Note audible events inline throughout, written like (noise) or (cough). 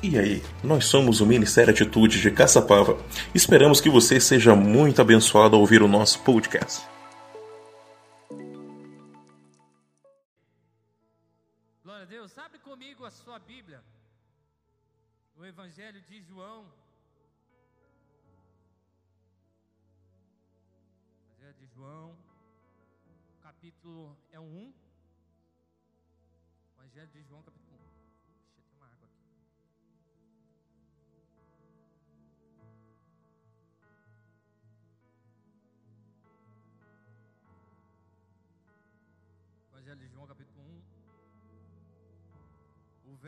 E aí, nós somos o Ministério Atitude de Caçapava. Esperamos que você seja muito abençoado ao ouvir o nosso podcast. Glória a Deus. Abre comigo a sua Bíblia. O Evangelho de João. Evangelho de João. Capítulo é 1. Evangelho de João, capítulo 1.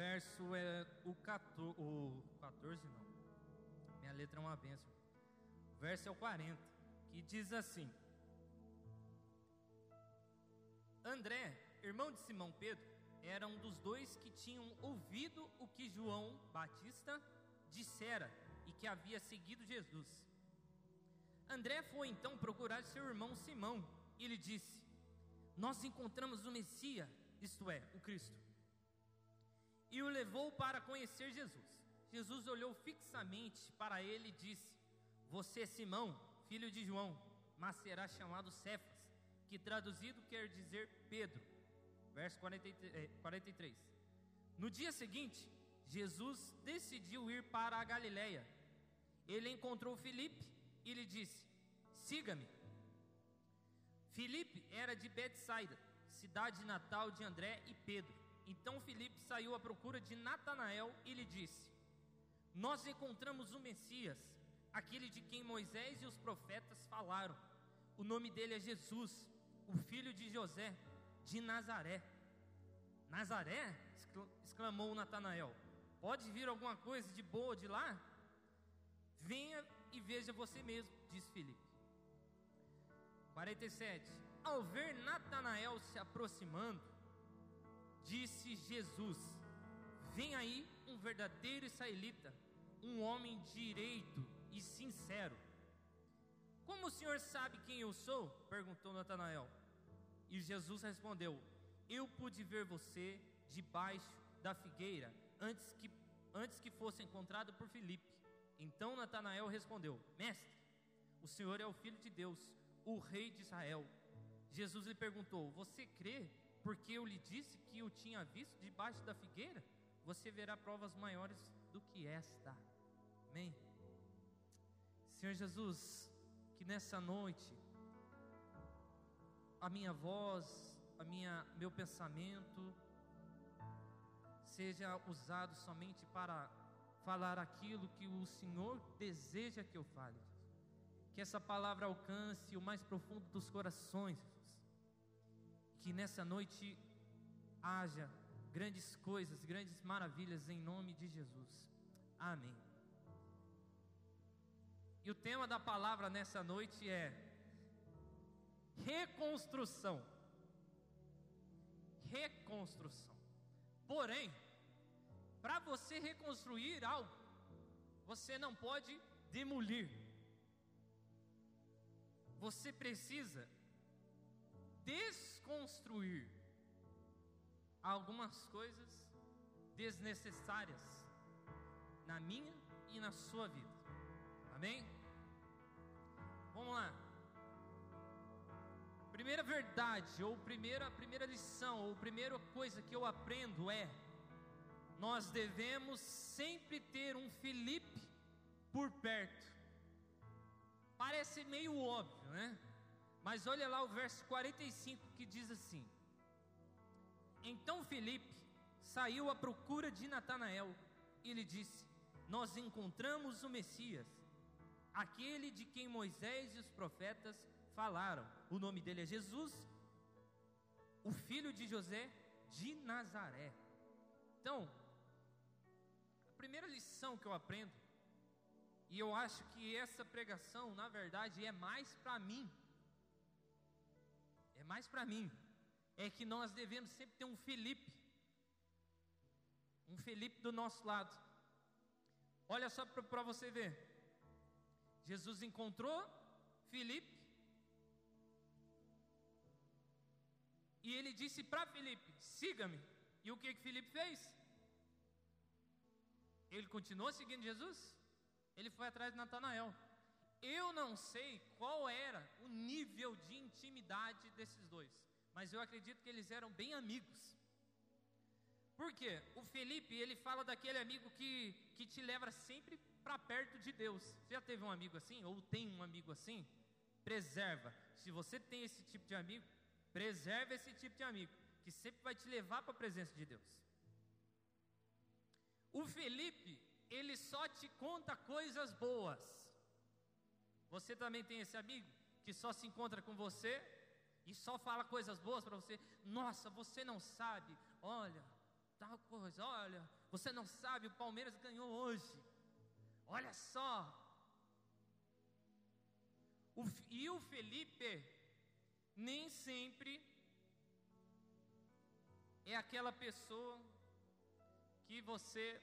Verso é o 14, o 14 não. Minha letra é uma bênção. O verso é o 40, que diz assim: André, irmão de Simão Pedro, era um dos dois que tinham ouvido o que João Batista dissera e que havia seguido Jesus. André foi então procurar seu irmão Simão e lhe disse: Nós encontramos o Messias, isto é, o Cristo. E o levou para conhecer Jesus. Jesus olhou fixamente para ele e disse: Você é Simão, filho de João, mas será chamado Cefas, que traduzido quer dizer Pedro. Verso 43. No dia seguinte, Jesus decidiu ir para a Galiléia. Ele encontrou Filipe e lhe disse: Siga-me. Filipe era de Betsaida, cidade natal de André e Pedro. Então Filipe saiu à procura de Natanael e lhe disse: Nós encontramos o Messias, aquele de quem Moisés e os profetas falaram. O nome dele é Jesus, o filho de José, de Nazaré. Nazaré? exclamou Natanael. Pode vir alguma coisa de boa de lá? Venha e veja você mesmo, disse Filipe. 47. Ao ver Natanael se aproximando, disse Jesus: Vem aí um verdadeiro israelita, um homem direito e sincero. Como o senhor sabe quem eu sou? perguntou Natanael. E Jesus respondeu: Eu pude ver você debaixo da figueira antes que, antes que fosse encontrado por Filipe. Então Natanael respondeu: Mestre, o Senhor é o Filho de Deus, o Rei de Israel. Jesus lhe perguntou: Você crê porque eu lhe disse que eu tinha visto debaixo da figueira? Você verá provas maiores do que esta. Amém. Senhor Jesus, que nessa noite a minha voz, a minha meu pensamento seja usado somente para falar aquilo que o Senhor deseja que eu fale. Que essa palavra alcance o mais profundo dos corações. Que nessa noite haja grandes coisas, grandes maravilhas em nome de Jesus. Amém. E o tema da palavra nessa noite é reconstrução. Reconstrução. Porém, para você reconstruir algo, você não pode demolir. Você precisa desconstruir algumas coisas desnecessárias na minha e na sua vida. Amém? Vamos lá. Primeira verdade, ou primeira, primeira lição, ou primeira coisa que eu aprendo é: nós devemos sempre ter um Felipe por perto. Parece meio óbvio, né? Mas olha lá o verso 45 que diz assim: Então Felipe saiu à procura de Natanael e lhe disse: Nós encontramos o Messias, aquele de quem Moisés e os profetas falaram. O nome dele é Jesus, o filho de José de Nazaré. Então, a primeira lição que eu aprendo, e eu acho que essa pregação, na verdade, é mais para mim, é mais para mim, é que nós devemos sempre ter um Felipe, um Felipe do nosso lado. Olha só para você ver. Jesus encontrou Felipe e ele disse para Felipe: siga-me. E o que que Felipe fez? Ele continuou seguindo Jesus? Ele foi atrás de Natanael. Eu não sei qual era o nível de intimidade desses dois, mas eu acredito que eles eram bem amigos. Por quê? O Felipe, ele fala daquele amigo que, que te leva sempre para perto de Deus. Você já teve um amigo assim? Ou tem um amigo assim? Preserva. Se você tem esse tipo de amigo, preserva esse tipo de amigo, que sempre vai te levar para a presença de Deus. O Felipe, ele só te conta coisas boas. Você também tem esse amigo que só se encontra com você e só fala coisas boas para você. Nossa, você não sabe. Olha, tal coisa. Olha, você não sabe, o Palmeiras ganhou hoje. Olha só. O, e o Felipe nem sempre é aquela pessoa que você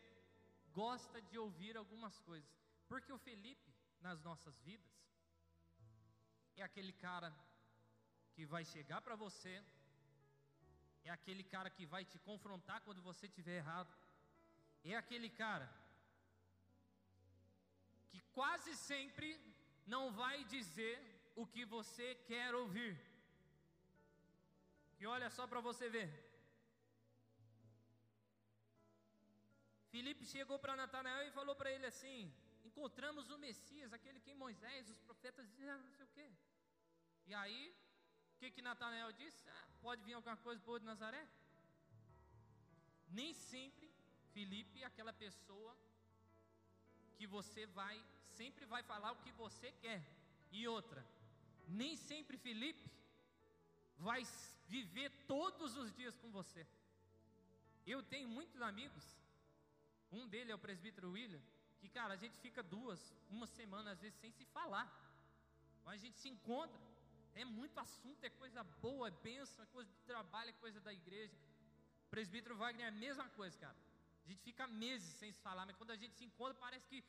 gosta de ouvir algumas coisas. Porque o Felipe, nas nossas vidas, é aquele cara que vai chegar para você, é aquele cara que vai te confrontar quando você estiver errado, é aquele cara que quase sempre não vai dizer o que você quer ouvir. E olha só para você ver. Filipe chegou para Natanael e falou para ele assim: Encontramos o Messias, aquele que Moisés, os profetas diziam, não sei o quê. E aí, o que que Natanael disse? Ah, pode vir alguma coisa boa de Nazaré? Nem sempre Felipe aquela pessoa que você vai, sempre vai falar o que você quer. E outra, nem sempre Felipe vai viver todos os dias com você. Eu tenho muitos amigos, um dele é o presbítero William, que cara, a gente fica duas, uma semana às vezes sem se falar. Mas a gente se encontra, é muito assunto, é coisa boa, é bênção, é coisa de trabalho, é coisa da igreja. O presbítero Wagner é a mesma coisa, cara. A gente fica meses sem se falar, mas quando a gente se encontra, parece que.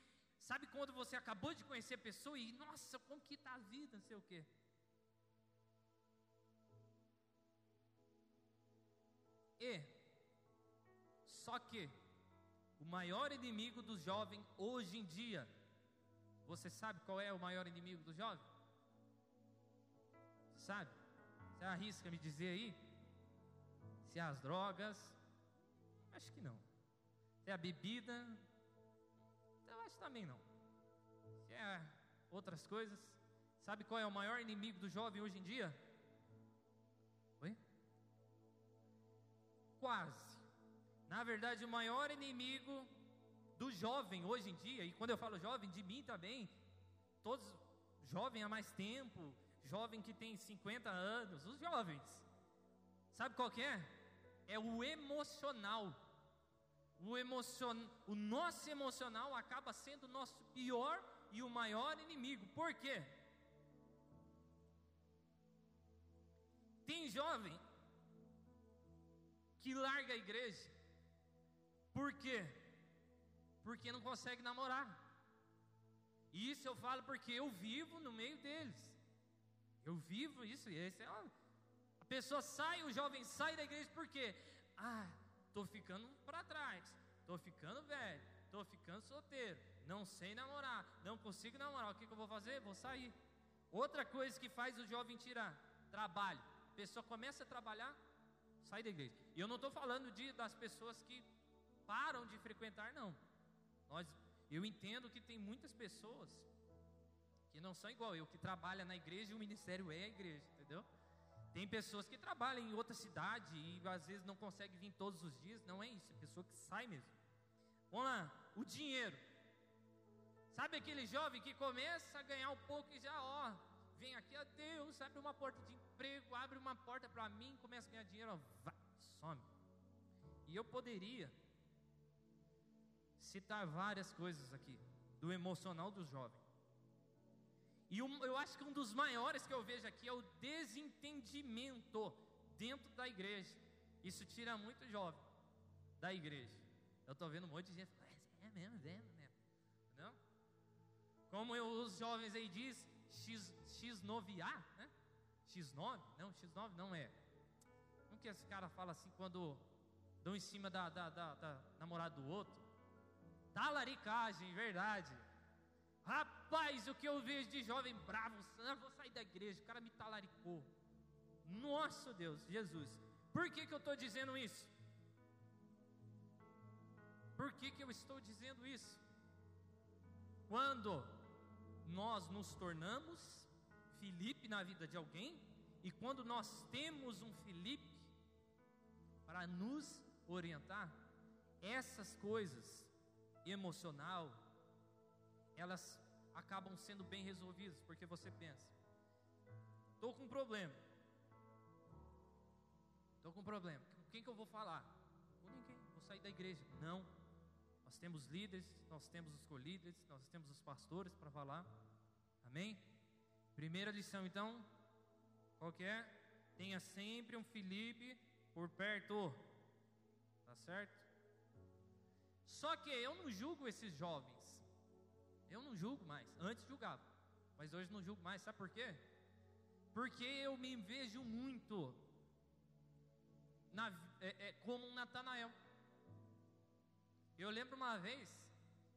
Sabe quando você acabou de conhecer a pessoa e, nossa, como que está a vida, não sei o quê. E, só que, o maior inimigo do jovem hoje em dia, você sabe qual é o maior inimigo do jovem? Sabe? Você arrisca me dizer aí? Se as drogas? Acho que não. Se é a bebida? Eu acho também não. Se é outras coisas? Sabe qual é o maior inimigo do jovem hoje em dia? Oi? Quase. Na verdade, o maior inimigo do jovem hoje em dia, e quando eu falo jovem, de mim também, todos jovem há mais tempo, jovem que tem 50 anos, os jovens. Sabe qual que é? É o emocional. O, emocion... o nosso emocional acaba sendo o nosso pior e o maior inimigo. Por quê? Tem jovem que larga a igreja. Por quê? Porque não consegue namorar. E isso eu falo porque eu vivo no meio deles. Eu vivo isso, e esse é uma... A pessoa sai, o jovem sai da igreja porque, ah, estou ficando para trás, estou ficando velho, estou ficando solteiro, não sei namorar, não consigo namorar, o que, que eu vou fazer? Vou sair. Outra coisa que faz o jovem tirar, trabalho. A pessoa começa a trabalhar, sai da igreja. E eu não estou falando de, das pessoas que param de frequentar, não. Nós, eu entendo que tem muitas pessoas que não são igual eu, que trabalha na igreja e o ministério é a igreja, entendeu? Tem pessoas que trabalham em outra cidade e às vezes não conseguem vir todos os dias, não é isso, é pessoa que sai mesmo. Vamos lá, o dinheiro. Sabe aquele jovem que começa a ganhar um pouco e já, ó, vem aqui a Deus, abre uma porta de emprego, abre uma porta para mim, começa a ganhar dinheiro, ó, vai, some. E eu poderia citar várias coisas aqui do emocional do jovem. E um, eu acho que um dos maiores que eu vejo aqui é o desentendimento dentro da igreja. Isso tira muito jovem da igreja. Eu estou vendo um monte de gente é mesmo, é mesmo, Não? Como eu, os jovens aí diz, X, X9A, né? X9? Não, X9 não é. Como que esse cara fala assim quando dão em cima da, da, da, da namorada do outro? Talaricagem, verdade. Rapaz, o que eu vejo de jovem bravo, eu vou sair da igreja, o cara me talaricou. Nossa Deus, Jesus. Por que, que eu estou dizendo isso? Por que, que eu estou dizendo isso? Quando nós nos tornamos Felipe na vida de alguém, e quando nós temos um Felipe para nos orientar, essas coisas emocional, elas acabam sendo bem resolvidas, porque você pensa: estou com um problema, estou com um problema, com quem que eu vou falar? Com ninguém, vou sair da igreja. Não, nós temos líderes, nós temos os colíderes, nós temos os pastores para falar. Amém? Primeira lição, então, qual que é? Tenha sempre um Felipe por perto. Tá certo? Só que eu não julgo esses jovens. Eu não julgo mais. Antes julgava, mas hoje não julgo mais. Sabe por quê? Porque eu me vejo muito na, é, é, como um Natanael. Eu lembro uma vez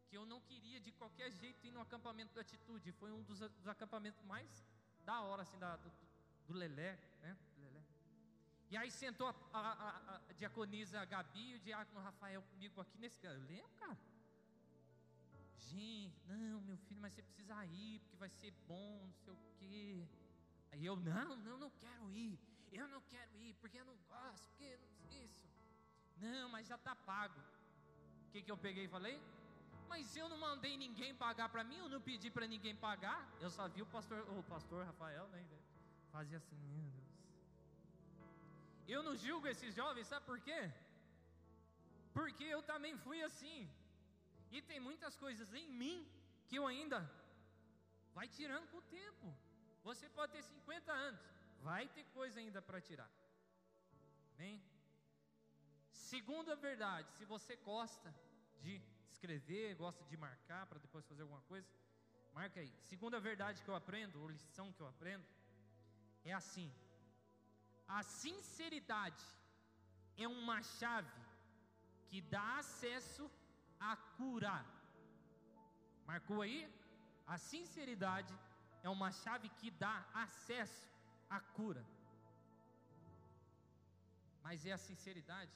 que eu não queria de qualquer jeito ir no acampamento da Atitude. Foi um dos, dos acampamentos mais da hora, assim, da, do, do Lelé, né? Lelé. E aí sentou a, a, a, a diaconisa Gabi e o diácono Rafael comigo aqui nesse. Eu lembro, cara. Gente, não, meu filho, mas você precisa ir, porque vai ser bom, não sei o quê. Aí eu, não, não, não quero ir. Eu não quero ir, porque eu não gosto, porque isso. Não, mas já está pago. O que, que eu peguei e falei? Mas eu não mandei ninguém pagar para mim, eu não pedi para ninguém pagar. Eu só vi o pastor, o pastor Rafael, né? Fazia assim, meu Deus. Eu não julgo esses jovens, sabe por quê? Porque eu também fui assim. E tem muitas coisas em mim que eu ainda vai tirando com o tempo. Você pode ter 50 anos, vai ter coisa ainda para tirar. Amém? Segunda verdade, se você gosta de escrever, gosta de marcar para depois fazer alguma coisa, marca aí. Segunda verdade que eu aprendo, ou lição que eu aprendo, é assim: a sinceridade é uma chave que dá acesso à cura. Marcou aí? A sinceridade é uma chave que dá acesso à cura. Mas é a sinceridade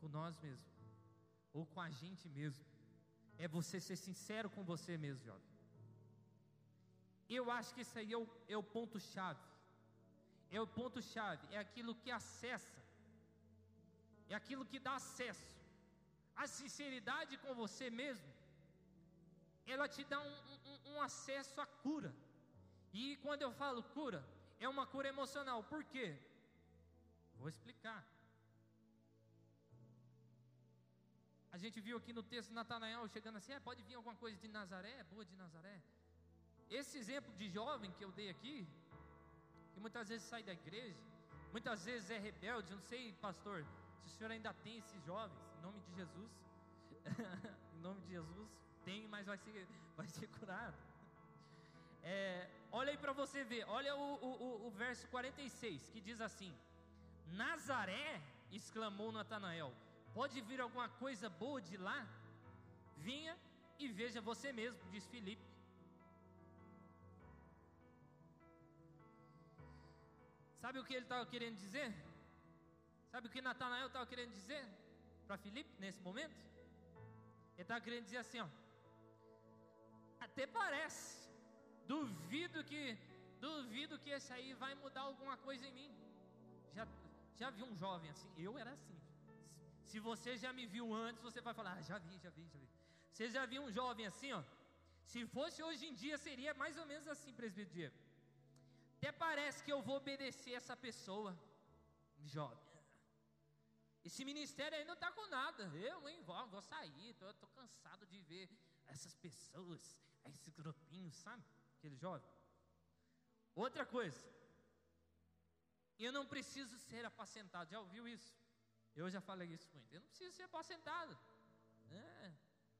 com nós mesmos, ou com a gente mesmo. É você ser sincero com você mesmo, jovem. Eu acho que isso aí é o, é o ponto-chave. É o ponto-chave, é aquilo que acessa, é aquilo que dá acesso. A sinceridade com você mesmo, ela te dá um, um, um acesso à cura. E quando eu falo cura, é uma cura emocional. Por quê? Vou explicar. A gente viu aqui no texto Natanael chegando assim: é, pode vir alguma coisa de Nazaré? Boa de Nazaré. Esse exemplo de jovem que eu dei aqui, que muitas vezes sai da igreja, muitas vezes é rebelde, não sei, pastor, se o senhor ainda tem esses jovens, em nome de Jesus, (laughs) em nome de Jesus, tem, mas vai ser, (laughs) vai ser curado. É, olha aí para você ver, olha o, o, o verso 46 que diz assim: Nazaré, exclamou Natanael, Pode vir alguma coisa boa de lá? Vinha e veja você mesmo, diz Filipe. Sabe o que ele estava querendo dizer? Sabe o que Natanael estava querendo dizer para Filipe nesse momento? Ele estava querendo dizer assim: ó, até parece, duvido que, duvido que esse aí vai mudar alguma coisa em mim. Já, já vi um jovem assim, eu era assim. Se você já me viu antes, você vai falar: ah, já vi, já vi, já vi. Você já viu um jovem assim, ó? Se fosse hoje em dia, seria mais ou menos assim, presbítero Diego. Até parece que eu vou obedecer essa pessoa, jovem. Esse ministério aí não está com nada. Eu, hein, vou, vou sair. Tô, tô cansado de ver essas pessoas, esses grupinhos, sabe? Aquele jovem. Outra coisa. Eu não preciso ser apacentado. Já ouviu isso? Eu já falei isso muito. Eu não preciso ser apacentado. É,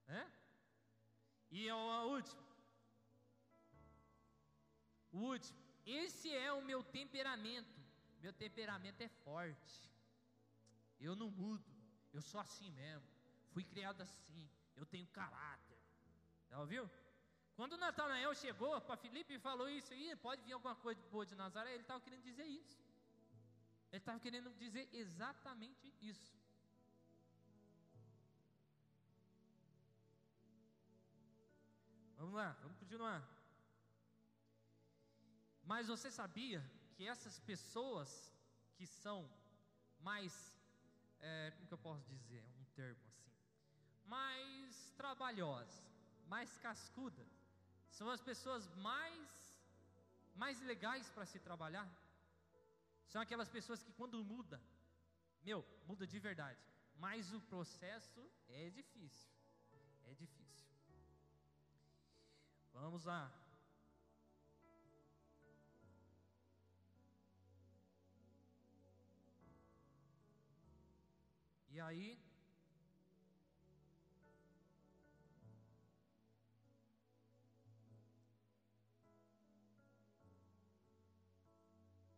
é. E o último. O último. Esse é o meu temperamento. Meu temperamento é forte. Eu não mudo. Eu sou assim mesmo. Fui criado assim. Eu tenho caráter. Já ouviu? Quando Natanael chegou para Filipe e falou isso aí, pode vir alguma coisa boa de Nazaré, ele estava querendo dizer isso. Ele estava querendo dizer exatamente isso. Vamos lá, vamos continuar. Mas você sabia que essas pessoas que são mais, é, como que eu posso dizer, um termo assim, mais trabalhosas, mais cascudas, são as pessoas mais, mais legais para se trabalhar? São aquelas pessoas que quando muda, meu, muda de verdade. Mas o processo é difícil. É difícil. Vamos lá. E aí,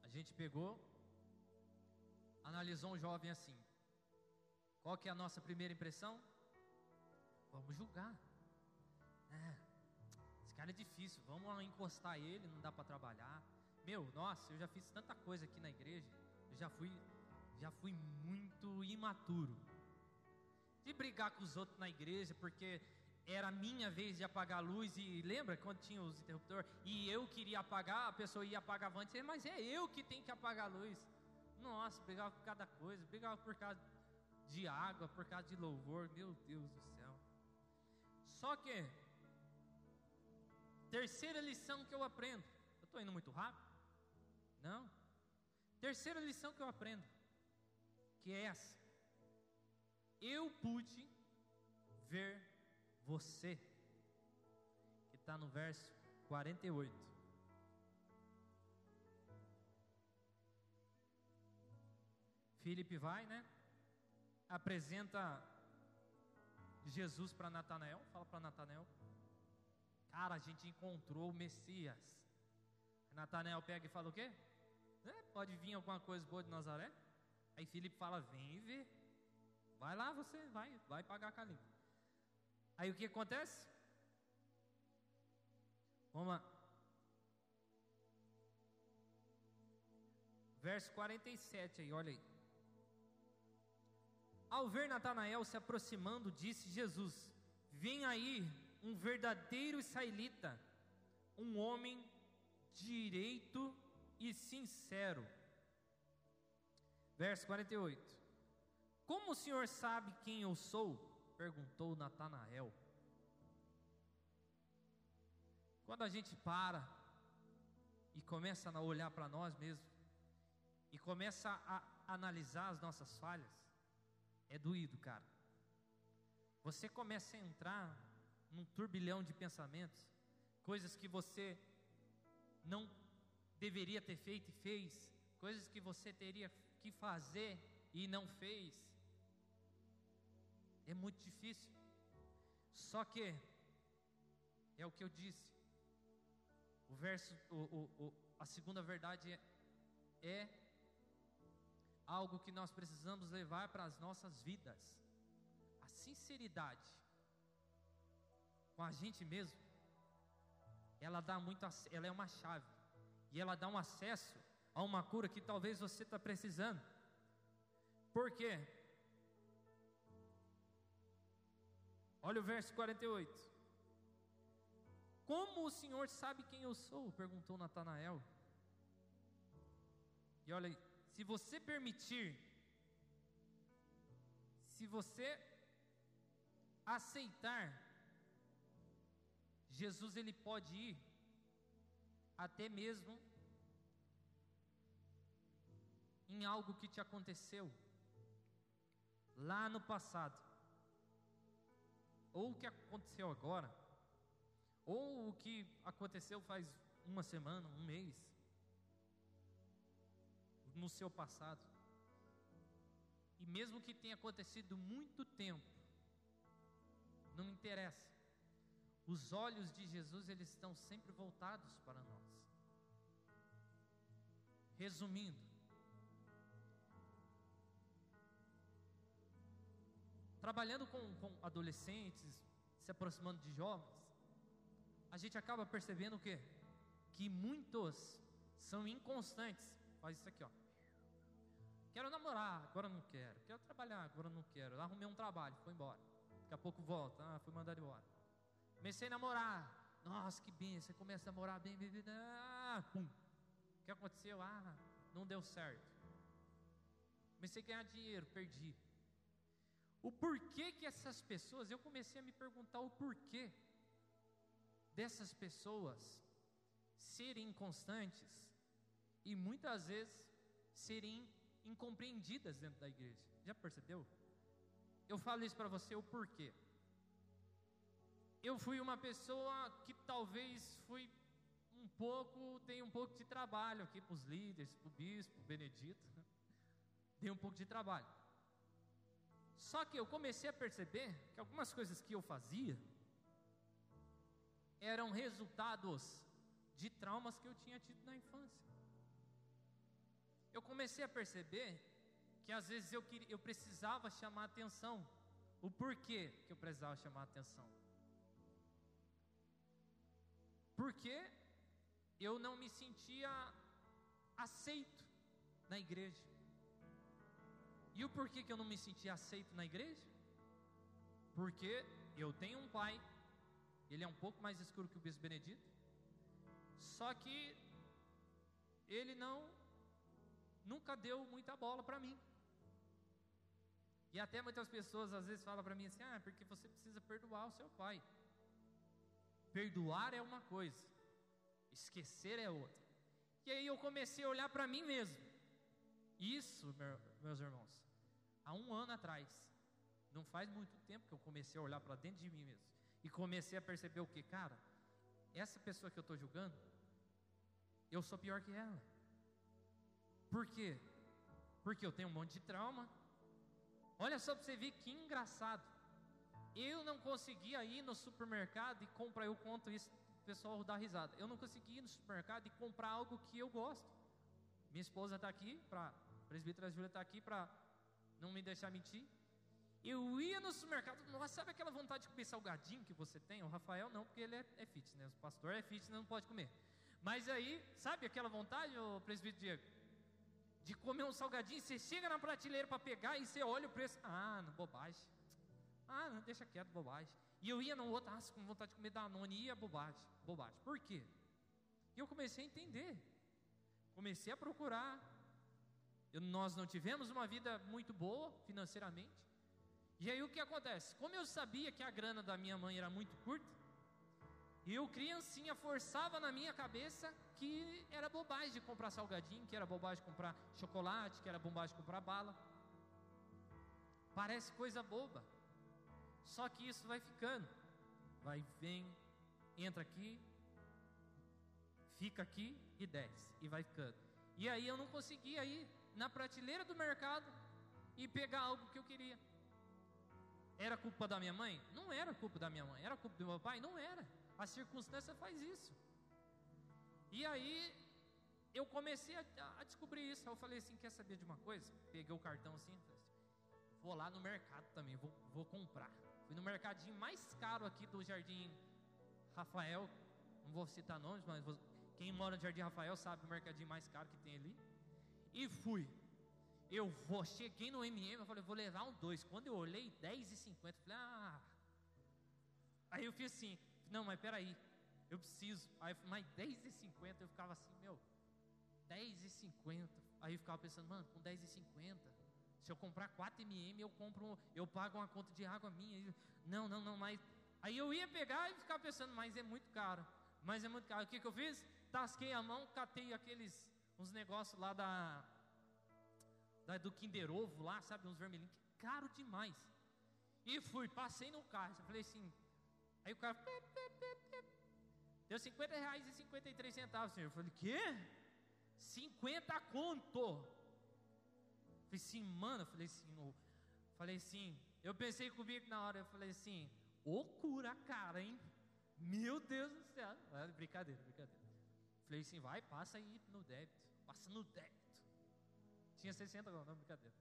A gente pegou, analisou um jovem assim. Qual que é a nossa primeira impressão? Vamos julgar. É, esse cara é difícil, vamos encostar ele, não dá para trabalhar. Meu, nossa, eu já fiz tanta coisa aqui na igreja, eu já fui, já fui muito imaturo. De brigar com os outros na igreja, porque era minha vez de apagar a luz e lembra quando tinha os interruptores e eu queria apagar, a pessoa ia apagar antes, mas é eu que tenho que apagar a luz. Nossa, brigava por cada coisa, brigava por causa de água, por causa de louvor, meu Deus do céu. Só que terceira lição que eu aprendo, eu estou indo muito rápido? Não. Terceira lição que eu aprendo, que é essa. Eu pude ver você, que está no verso 48. Filipe vai, né? Apresenta Jesus para Natanael, fala para Natanael. Cara, a gente encontrou o Messias. Natanael pega e fala o quê? É, pode vir alguma coisa boa de Nazaré? Aí Filipe fala: Vem ver. Vai lá você, vai, vai pagar a calimba. Aí o que acontece? Vamos lá. Verso 47 aí, olha aí. Ao ver Natanael se aproximando, disse Jesus: Vem aí um verdadeiro israelita, um homem direito e sincero. Verso 48. Como o senhor sabe quem eu sou? perguntou Natanael. Quando a gente para e começa a olhar para nós mesmos e começa a analisar as nossas falhas, é doído, cara. Você começa a entrar num turbilhão de pensamentos, coisas que você não deveria ter feito e fez, coisas que você teria que fazer e não fez. É muito difícil. Só que é o que eu disse. O verso, o, o, o, a segunda verdade é, é algo que nós precisamos levar para as nossas vidas. A sinceridade com a gente mesmo, ela dá muito, ela é uma chave e ela dá um acesso a uma cura que talvez você está precisando. Por quê? Olha o verso 48. Como o Senhor sabe quem eu sou? perguntou Natanael. E olha se você permitir, se você aceitar, Jesus ele pode ir até mesmo em algo que te aconteceu lá no passado ou o que aconteceu agora, ou o que aconteceu faz uma semana, um mês, no seu passado. E mesmo que tenha acontecido muito tempo, não interessa. Os olhos de Jesus eles estão sempre voltados para nós. Resumindo, trabalhando com, com adolescentes, se aproximando de jovens, a gente acaba percebendo o quê? Que muitos são inconstantes. Faz isso aqui, ó. Quero namorar, agora não quero. Quero trabalhar, agora não quero. Arrumei um trabalho, foi embora. Daqui a pouco volta, ah, fui mandado embora. Comecei a namorar. Nossa, que bem, você começa a namorar bem, bem, bem, ah, pum. O que aconteceu? Ah, não deu certo. Comecei a ganhar dinheiro, perdi. O porquê que essas pessoas, eu comecei a me perguntar o porquê dessas pessoas serem inconstantes e muitas vezes serem incompreendidas dentro da igreja. Já percebeu? Eu falo isso para você o porquê. Eu fui uma pessoa que talvez fui um pouco, tem um pouco de trabalho aqui para os líderes, para o bispo, Benedito. Dei um pouco de trabalho. Só que eu comecei a perceber que algumas coisas que eu fazia eram resultados de traumas que eu tinha tido na infância. Eu comecei a perceber que às vezes eu, queria, eu precisava chamar atenção. O porquê que eu precisava chamar atenção? Porque eu não me sentia aceito na igreja. E o porquê que eu não me sentia aceito na igreja? Porque eu tenho um pai, ele é um pouco mais escuro que o bispo Benedito, só que ele não nunca deu muita bola para mim. E até muitas pessoas às vezes falam para mim assim: "Ah, porque você precisa perdoar o seu pai". Perdoar é uma coisa, esquecer é outra. E aí eu comecei a olhar para mim mesmo. Isso, meus irmãos, há um ano atrás, não faz muito tempo que eu comecei a olhar para dentro de mim mesmo e comecei a perceber o que, cara, essa pessoa que eu estou julgando, eu sou pior que ela. Por quê? Porque eu tenho um monte de trauma. Olha só para você ver que engraçado. Eu não conseguia ir no supermercado e comprar, eu conto isso, o pessoal dá risada. Eu não conseguia ir no supermercado e comprar algo que eu gosto. Minha esposa está aqui, para presbítera Júlia está aqui para não me deixar mentir. Eu ia no supermercado, nossa, sabe aquela vontade de comer salgadinho que você tem? O Rafael não, porque ele é, é fitness, né? o pastor é fitness, não pode comer. Mas aí, sabe aquela vontade, o presbítero Diego? de comer um salgadinho, você chega na prateleira para pegar e você olha o preço. Ah, não, bobagem. Ah, não, deixa quieto, bobagem. E eu ia no outro, ah, com vontade de comer Danone, ia bobagem, bobagem. Por quê? E eu comecei a entender. Comecei a procurar. Nós não tivemos uma vida muito boa financeiramente. E aí o que acontece? Como eu sabia que a grana da minha mãe era muito curta, eu, criancinha, forçava na minha cabeça que era bobagem de comprar salgadinho, que era bobagem de comprar chocolate, que era bobagem de comprar bala. Parece coisa boba. Só que isso vai ficando. Vai, vem, entra aqui, fica aqui e desce. E vai ficando. E aí eu não conseguia ir na prateleira do mercado e pegar algo que eu queria. Era culpa da minha mãe? Não era culpa da minha mãe. Era culpa do meu pai? Não era. A circunstância faz isso. E aí eu comecei a, a descobrir isso. Eu falei assim: quer saber de uma coisa? Peguei o cartão assim, assim vou lá no mercado também, vou, vou comprar. Fui no mercadinho mais caro aqui do Jardim Rafael. Não vou citar nomes, mas vou, quem mora no Jardim Rafael sabe o mercadinho mais caro que tem ali. E fui. Eu vou, cheguei no MM, eu falei, vou levar um dois. Quando eu olhei, 10,50, falei, ah. Aí eu fiz assim, não, mas peraí, eu preciso. Aí, mais 10,50 eu ficava assim, meu, 10,50. Aí eu ficava pensando, mano, com 10,50, se eu comprar 4 mm, eu compro, eu pago uma conta de água minha. Não, não, não, mas. Aí eu ia pegar e ficava pensando, mas é muito caro. Mas é muito caro. O que, que eu fiz? Tasquei a mão, catei aqueles, uns negócios lá da, da do Kinder Ovo lá, sabe, uns vermelhinhos, caro demais. E fui, passei no carro, eu falei assim, Aí o cara, pê, pê, pê, deu 50 reais e 53 centavos, senhor. Eu falei, quê? 50 conto. Eu falei assim, mano, eu falei assim, no, falei assim, eu pensei comigo na hora, eu falei assim, ô cura cara, hein? Meu Deus do céu. É, brincadeira, brincadeira. Falei assim, vai, passa aí no débito. Passa no débito. Tinha 60 não, não, brincadeira.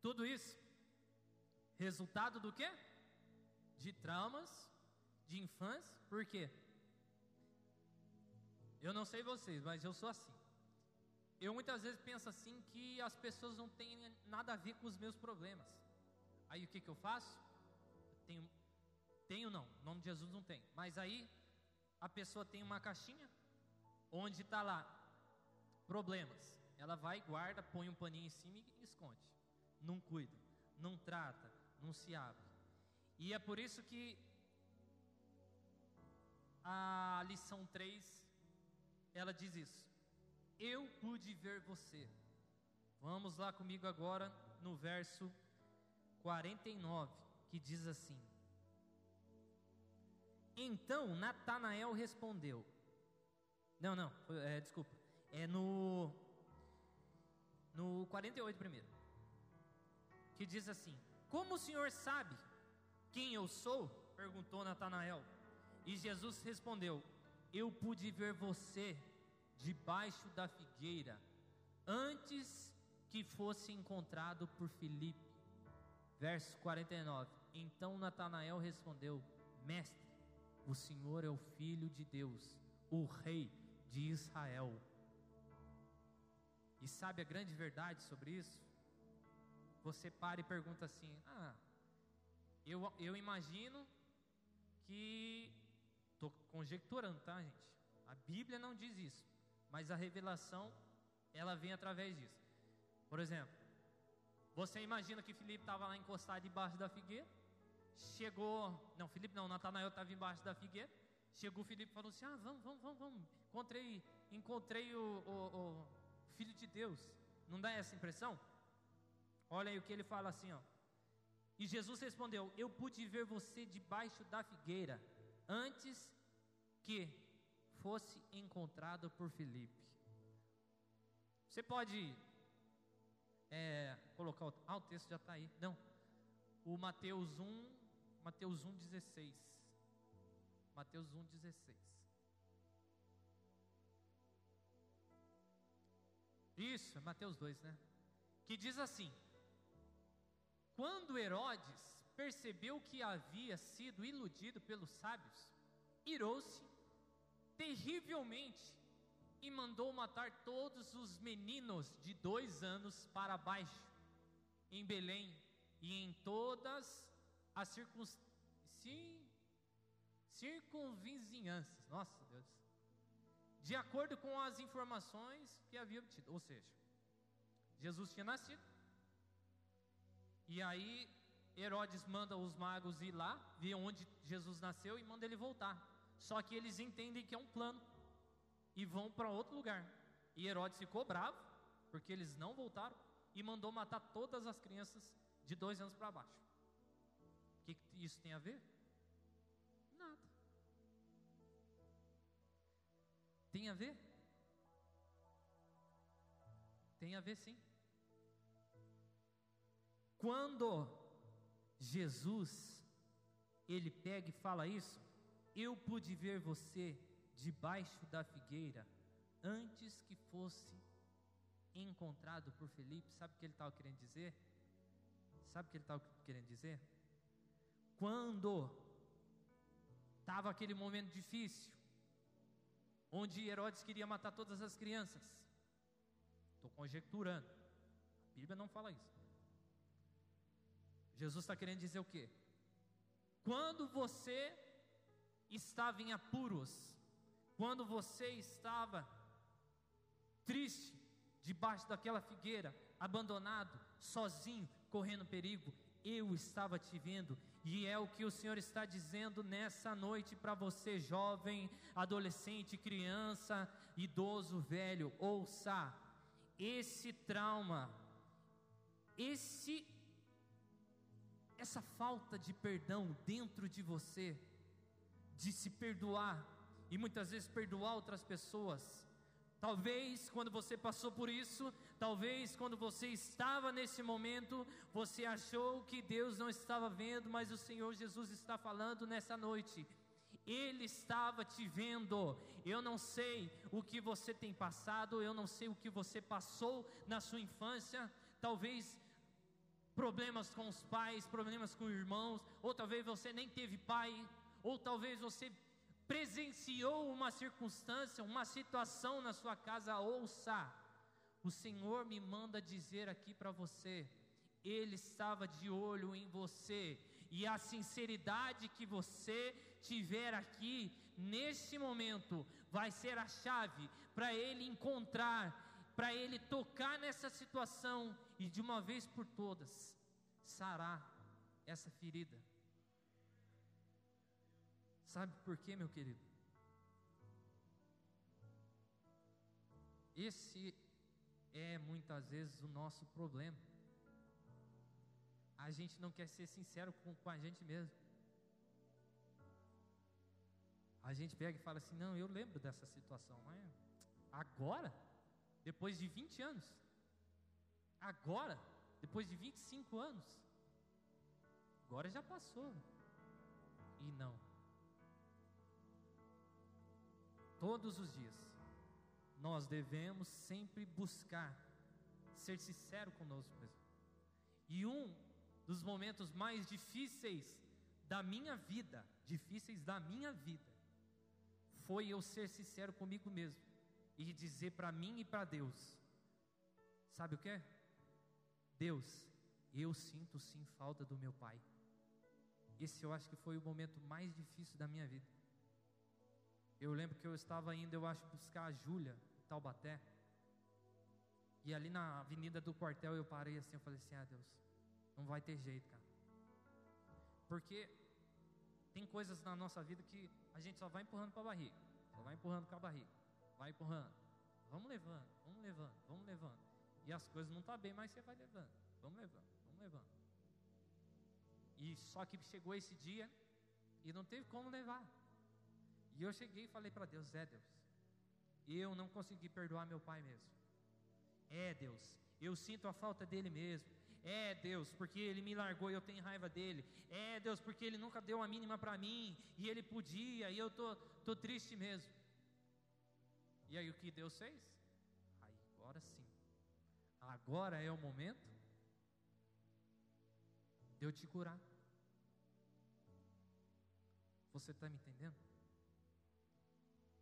Tudo isso resultado do quê? De traumas de infância. Por quê? Eu não sei vocês, mas eu sou assim. Eu muitas vezes penso assim que as pessoas não têm nada a ver com os meus problemas. Aí o que, que eu faço? Tenho, tenho não, em nome de Jesus não tem. Mas aí a pessoa tem uma caixinha onde está lá problemas. Ela vai, guarda, põe um paninho em cima e esconde. Não cuida, não trata, não se abre. E é por isso que a lição 3 ela diz isso. Eu pude ver você. Vamos lá comigo agora no verso 49, que diz assim: Então Natanael respondeu. Não, não, é, desculpa. É no no 48 primeiro. Que diz assim: Como o Senhor sabe quem eu sou? perguntou Natanael. E Jesus respondeu: Eu pude ver você debaixo da figueira antes que fosse encontrado por Filipe. Verso 49. Então Natanael respondeu: Mestre, o Senhor é o filho de Deus, o rei de Israel. E sabe a grande verdade sobre isso? Você para e pergunta assim: Ah, eu, eu imagino que. Estou conjecturando, tá, gente? A Bíblia não diz isso, mas a revelação, ela vem através disso. Por exemplo, você imagina que Felipe estava lá encostado debaixo da figueira, chegou. Não, Felipe não, Natanael estava embaixo da figueira. Chegou o Felipe e falou assim: Ah, vamos, vamos, vamos, vamos. Encontrei, encontrei o, o, o Filho de Deus. Não dá essa impressão? Olha aí o que ele fala assim, ó. E Jesus respondeu: Eu pude ver você debaixo da figueira antes que fosse encontrado por Felipe. Você pode é, colocar o, ah, o texto já está aí. Não, o Mateus 1, Mateus 1, 16. Mateus 1, 16. Isso, é Mateus 2, né? Que diz assim: Quando Herodes percebeu que havia sido iludido pelos sábios, irou-se terrivelmente e mandou matar todos os meninos de dois anos para baixo, em Belém e em todas as circun... circunvizinhanças. Nossa Deus de acordo com as informações que havia obtido. Ou seja, Jesus tinha nascido. E aí Herodes manda os magos ir lá, ver onde Jesus nasceu e manda ele voltar. Só que eles entendem que é um plano e vão para outro lugar. E Herodes ficou bravo, porque eles não voltaram e mandou matar todas as crianças de dois anos para baixo. O que isso tem a ver? Tem a ver? Tem a ver sim. Quando Jesus ele pega e fala isso, eu pude ver você debaixo da figueira antes que fosse encontrado por Felipe. Sabe o que ele estava querendo dizer? Sabe o que ele estava querendo dizer? Quando estava aquele momento difícil, onde Herodes queria matar todas as crianças. Estou conjecturando. A Bíblia não fala isso. Jesus está querendo dizer o quê? Quando você estava em apuros, quando você estava triste, debaixo daquela figueira, abandonado, sozinho, correndo perigo, eu estava te vendo e é o que o Senhor está dizendo nessa noite para você, jovem, adolescente, criança, idoso, velho. Ouça, esse trauma, esse essa falta de perdão dentro de você, de se perdoar e muitas vezes perdoar outras pessoas. Talvez quando você passou por isso, Talvez quando você estava nesse momento, você achou que Deus não estava vendo, mas o Senhor Jesus está falando nessa noite. Ele estava te vendo. Eu não sei o que você tem passado, eu não sei o que você passou na sua infância. Talvez problemas com os pais, problemas com irmãos, ou talvez você nem teve pai, ou talvez você presenciou uma circunstância, uma situação na sua casa, ouça. O Senhor me manda dizer aqui para você, Ele estava de olho em você, e a sinceridade que você tiver aqui, neste momento, vai ser a chave para Ele encontrar para Ele tocar nessa situação e de uma vez por todas sarar essa ferida. Sabe por quê, meu querido? Esse é muitas vezes o nosso problema. A gente não quer ser sincero com, com a gente mesmo. A gente pega e fala assim: não, eu lembro dessa situação, mas agora? depois de 20 anos. Agora, depois de 25 anos. Agora já passou. E não. Todos os dias, nós devemos sempre buscar ser sincero conosco mesmo. E um dos momentos mais difíceis da minha vida, difíceis da minha vida, foi eu ser sincero comigo mesmo e dizer para mim e para Deus: Sabe o que? Deus, eu sinto sim falta do meu pai. Esse eu acho que foi o momento mais difícil da minha vida. Eu lembro que eu estava indo, eu acho, buscar a Júlia, Taubaté. E ali na avenida do quartel eu parei assim, eu falei assim: Ah, Deus, não vai ter jeito, cara. Porque tem coisas na nossa vida que a gente só vai empurrando para a barriga, só vai empurrando com a barriga vai empurrando. Vamos levando, vamos levando, vamos levando. E as coisas não tá bem, mas você vai levando. Vamos levando, vamos levando. E só que chegou esse dia e não teve como levar. E eu cheguei e falei para Deus: É Deus, eu não consegui perdoar meu pai mesmo. É Deus, eu sinto a falta dele mesmo. É Deus, porque ele me largou e eu tenho raiva dele. É Deus, porque ele nunca deu a mínima para mim e ele podia e eu tô, tô triste mesmo. E aí o que Deus fez? Aí, agora sim. Agora é o momento de eu te curar. Você está me entendendo?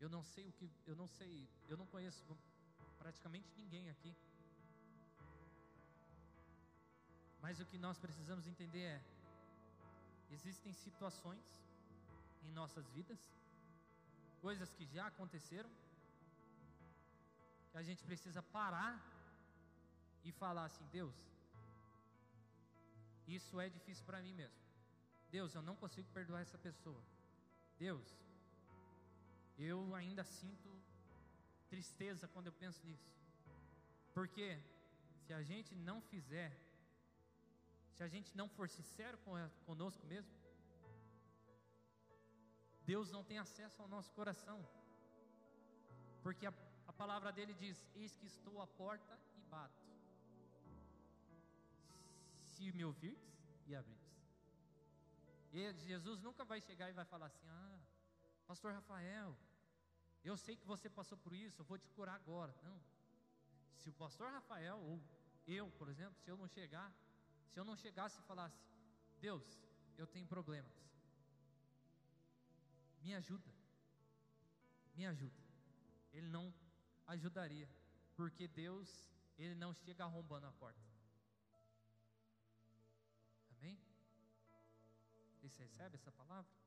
Eu não sei o que, eu não sei, eu não conheço praticamente ninguém aqui. Mas o que nós precisamos entender é: existem situações em nossas vidas, coisas que já aconteceram, que a gente precisa parar e falar assim: Deus, isso é difícil para mim mesmo. Deus, eu não consigo perdoar essa pessoa. Deus, eu ainda sinto tristeza quando eu penso nisso. Porque se a gente não fizer, se a gente não for sincero conosco mesmo, Deus não tem acesso ao nosso coração. Porque a a palavra dele diz: Eis que estou à porta e bato. Se me ouvirdes e abrirdes. E Jesus nunca vai chegar e vai falar assim: Ah, Pastor Rafael, eu sei que você passou por isso, eu vou te curar agora. Não. Se o Pastor Rafael, ou eu, por exemplo, se eu não chegar, se eu não chegasse e falasse: Deus, eu tenho problemas, me ajuda, me ajuda. Ele não ajudaria, porque Deus, ele não chega arrombando a porta. Amém? Você recebe essa palavra?